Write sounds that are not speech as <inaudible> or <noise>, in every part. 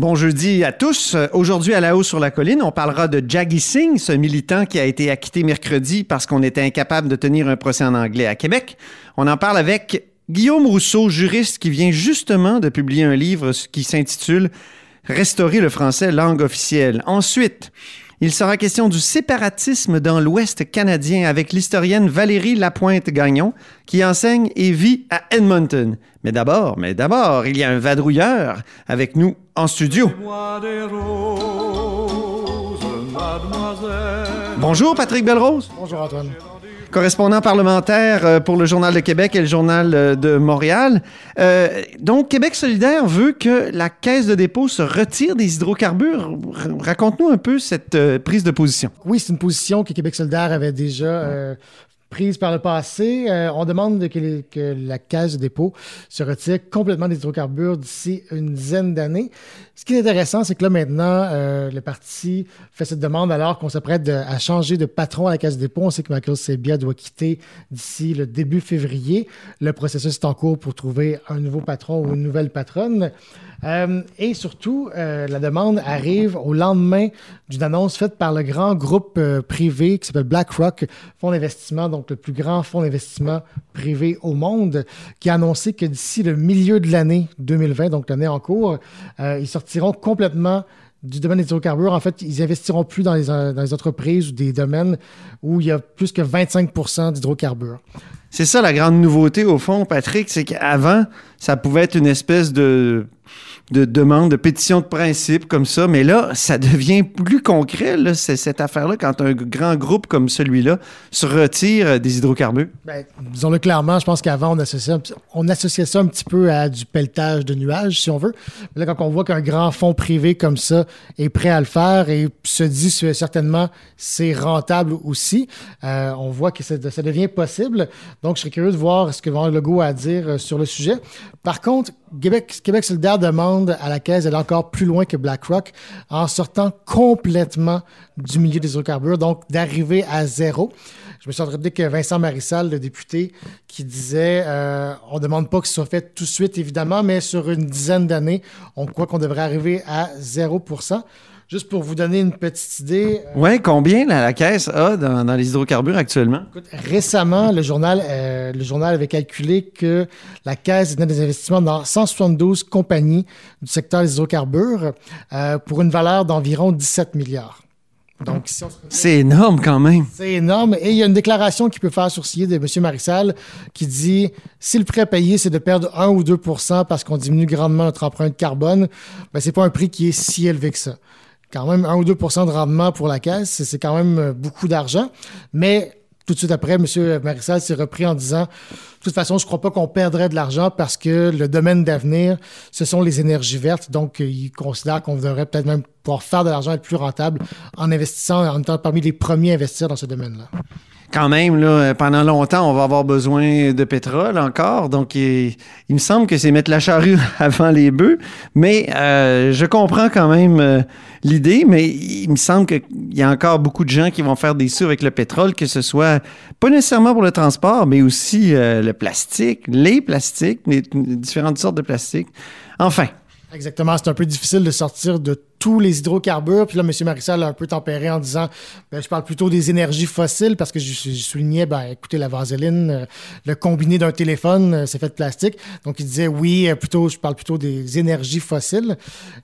Bon jeudi à tous. Aujourd'hui, à la haut sur la colline, on parlera de Jaggy Singh, ce militant qui a été acquitté mercredi parce qu'on était incapable de tenir un procès en anglais à Québec. On en parle avec Guillaume Rousseau, juriste qui vient justement de publier un livre qui s'intitule Restaurer le français langue officielle. Ensuite, il sera question du séparatisme dans l'Ouest canadien avec l'historienne Valérie Lapointe-Gagnon qui enseigne et vit à Edmonton. Mais d'abord, mais d'abord, il y a un vadrouilleur avec nous en studio. Bonjour Patrick Belrose. Bonjour Antoine correspondant parlementaire euh, pour le Journal de Québec et le Journal euh, de Montréal. Euh, donc, Québec solidaire veut que la Caisse de dépôt se retire des hydrocarbures. Raconte-nous un peu cette prise de position. Oui, c'est une position que Québec solidaire avait déjà prise par le passé. Euh, on demande que, la Caisse de dépôt se retire complètement des hydrocarbures d'ici une dizaine d'années. Ce qui est intéressant, c'est que là, maintenant, euh, le parti fait cette demande alors qu'on s'apprête à changer de patron à la Caisse de dépôt. On sait que Michael Sebia doit quitter d'ici le début février. Le processus est en cours pour trouver un nouveau patron ou une nouvelle patronne. Euh, et surtout, euh, la demande arrive au lendemain d'une annonce faite par le grand groupe euh, privé qui s'appelle BlackRock, fonds d'investissement, donc le plus grand fonds d'investissement privé au monde, qui a annoncé que d'ici le milieu de l'année 2020, donc l'année en cours, ils sortiront complètement du domaine des hydrocarbures. En fait, ils investiront plus dans les, dans les entreprises ou des domaines où il y a plus que 25% d'hydrocarbures. C'est ça la grande nouveauté au fond, Patrick, c'est qu'avant, ça pouvait être une espèce de de demande, de pétition de principe comme ça. Mais là, ça devient plus concret, là, cette affaire-là, quand un grand groupe comme celui-là se retire euh, des hydrocarbures. Ben, disons-le clairement, je pense qu'avant, on associait, ça un petit peu à du pelletage de nuages, si on veut. Mais là, quand on voit qu'un grand fonds privé comme ça est prêt à le faire et se dit certainement c'est rentable aussi, euh, on voit que ça, devient possible. Donc, je serais curieux de voir ce que Van Legault a à dire euh, sur le sujet. Par contre, Québec, Québec solidaire demande à la Caisse d'aller encore plus loin que BlackRock en sortant complètement du milieu des hydrocarbures, donc d'arriver à zéro. Je me suis entendu que Vincent Marissal, le député, qui disait euh, on ne demande pas que ce soit fait tout de suite, évidemment, mais sur une dizaine d'années, on croit qu'on devrait arriver à 0% Juste pour vous donner une petite idée. Euh, oui, combien la, caisse a dans, les hydrocarbures actuellement? récemment, le journal, euh, le journal avait calculé que la caisse donne des investissements dans 172 compagnies du secteur des hydrocarbures euh, pour une valeur d'environ 17 milliards. Donc, c'est énorme quand même. C'est énorme. Et il y a une déclaration qui peut faire sourciller de M. Marissal qui dit si le prêt payé, c'est de perdre 1 ou 2% parce qu'on diminue grandement notre empreinte carbone, ben, c'est pas un prix qui est si élevé que ça quand même 1 ou 2% de rendement pour la caisse, c'est quand même beaucoup d'argent. Mais tout de suite après, M. Marissal s'est repris en disant de toute façon, je ne crois pas qu'on perdrait de l'argent parce que le domaine d'avenir, ce sont les énergies vertes. Donc, euh, il considère qu'on devrait peut-être même pouvoir faire de l'argent être plus rentable en investissant, en étant parmi les premiers à investir dans ce domaine-là quand même, là, pendant longtemps, on va avoir besoin de pétrole encore. Donc, il, me semble que c'est mettre la charrue <laughs> avant les bœufs. Mais euh, je comprends quand même euh, l'idée, mais il me semble qu'il y a encore beaucoup de gens qui vont faire des sous avec le pétrole, que ce soit pas nécessairement pour le transport, mais aussi euh, le plastique, les plastiques, les différentes sortes de plastiques. Enfin, Exactement. C'est un peu difficile de sortir de tous les hydrocarbures. Puis là, M. Marissal a un peu tempéré en disant ben, je parle plutôt des énergies fossiles parce que je, soulignais, ben, écoutez, la vaseline, euh, le combiné d'un téléphone, euh, c'est fait de plastique. Donc, il disait oui, euh, plutôt, je parle plutôt des énergies fossiles.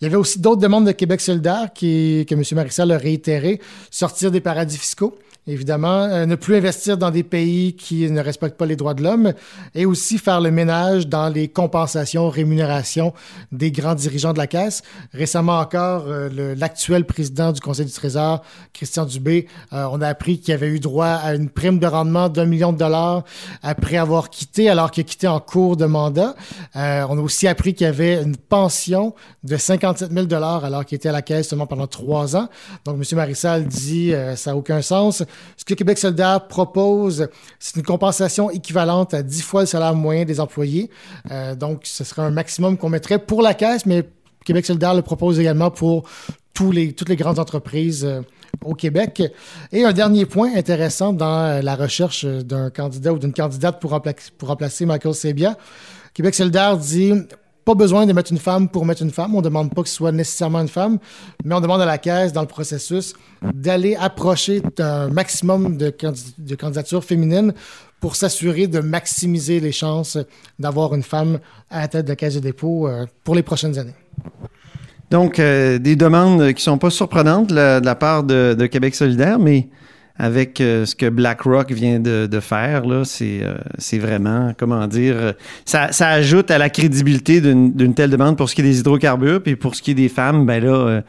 Il y avait aussi d'autres demandes de Québec solidaire que M. Marissal a réitéré sortir des paradis fiscaux évidemment, ne plus investir dans des pays qui ne respectent pas les droits de l'homme et aussi faire le ménage dans les compensations, rémunérations des grands grands dirigeants de la Caisse. Récemment encore, l'actuel président du Conseil du Trésor, Christian Dubé, on a appris qu'il avait eu droit à une prime de rendement d'un million de dollars après avoir quitté, alors qu'il a quitté en cours de mandat. on a aussi appris qu'il avait une pension de 57 000 dollars alors qu'il était à la Caisse seulement pendant trois ans. Donc, M. Marissal dit ça n'a aucun sens. Ce que Québec solidaire propose, c'est une compensation équivalente à 10 fois le salaire moyen des employés. Euh, donc, ce serait un maximum qu'on mettrait pour la caisse, mais Québec solidaire le propose également pour toutes les grandes entreprises euh, au Québec. Et un dernier point intéressant dans la recherche d'un candidat ou d'une candidate pour, pour remplacer Michael Sebia, Québec solidaire dit pas besoin de mettre une femme pour mettre une femme. On ne demande pas que ce soit nécessairement une femme, mais on demande à la Caisse, dans le processus, d'aller approcher un maximum de, de candidatures féminines pour s'assurer de maximiser les chances d'avoir une femme à la tête de Caisse de dépôt euh, pour les prochaines années. Donc, euh, des demandes qui ne sont pas surprenantes de la, part de Québec solidaire, mais avec euh, ce que BlackRock vient de, faire, c'est, vraiment, comment dire, ça, ça, ajoute à la crédibilité d'une, telle demande pour ce qui est des hydrocarbures, puis pour ce qui est des femmes, ben là,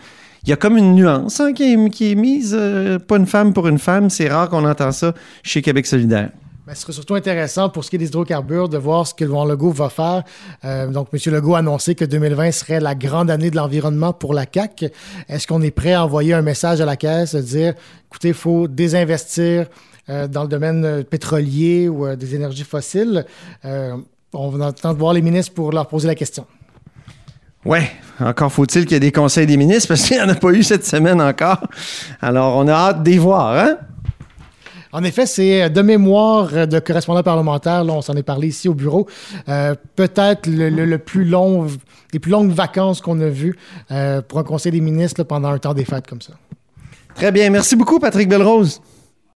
il y a comme une nuance hein, qui, est, qui, est, mise, pas une femme pour une femme, c'est rare qu'on entend ça chez Québec solidaire. Ben, ce serait surtout intéressant pour ce qui est des hydrocarbures de voir ce que le Legault va faire. Euh, donc, M. Legault a annoncé que 2020 serait la grande année de l'environnement pour la CAC. Est-ce qu'on est prêt à envoyer un message à la Caisse, dire, écoutez, il faut désinvestir euh, dans le domaine pétrolier ou euh, des énergies fossiles? on va de voir les ministres pour leur poser la question. Oui, encore faut-il qu'il y ait des conseils des ministres parce qu'il n'y en a pas eu cette semaine encore. Alors, on a hâte d'y voir, hein? En effet, c'est de mémoire de correspondant parlementaire, là, on s'en est parlé ici au bureau, euh, peut-être le, plus long, les plus longues vacances qu'on a vues euh, pour un conseil des ministres pendant un temps des fêtes comme ça. Très bien. Merci beaucoup, Patrick Belrose.